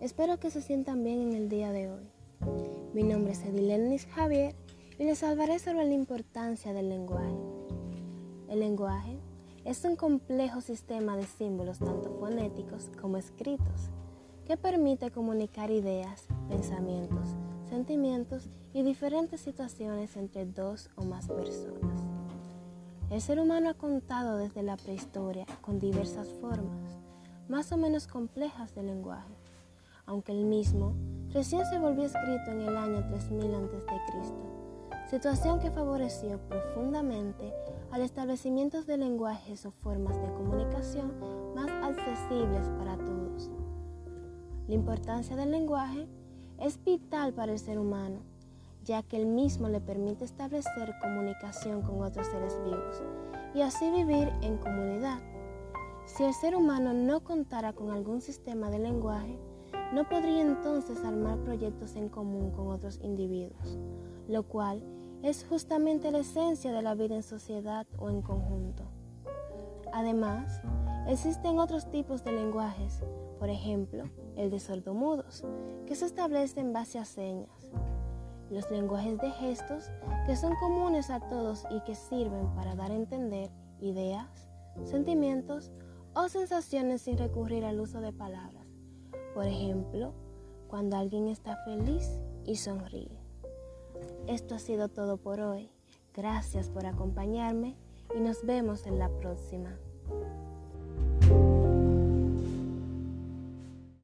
Espero que se sientan bien en el día de hoy. Mi nombre es Edilenis Javier y les hablaré sobre la importancia del lenguaje. El lenguaje es un complejo sistema de símbolos tanto fonéticos como escritos que permite comunicar ideas, pensamientos, sentimientos y diferentes situaciones entre dos o más personas. El ser humano ha contado desde la prehistoria con diversas formas, más o menos complejas de lenguaje, aunque el mismo recién se volvió escrito en el año 3000 a.C., situación que favoreció profundamente al establecimiento de lenguajes o formas de comunicación más accesibles para todos. La importancia del lenguaje es vital para el ser humano, ya que el mismo le permite establecer comunicación con otros seres vivos y así vivir en comunidad. Si el ser humano no contara con algún sistema de lenguaje, no podría entonces armar proyectos en común con otros individuos, lo cual es justamente la esencia de la vida en sociedad o en conjunto. Además, existen otros tipos de lenguajes, por ejemplo, el de sordomudos, que se establece en base a señas, los lenguajes de gestos que son comunes a todos y que sirven para dar a entender ideas, sentimientos o sensaciones sin recurrir al uso de palabras. Por ejemplo, cuando alguien está feliz y sonríe. Esto ha sido todo por hoy. Gracias por acompañarme y nos vemos en la próxima.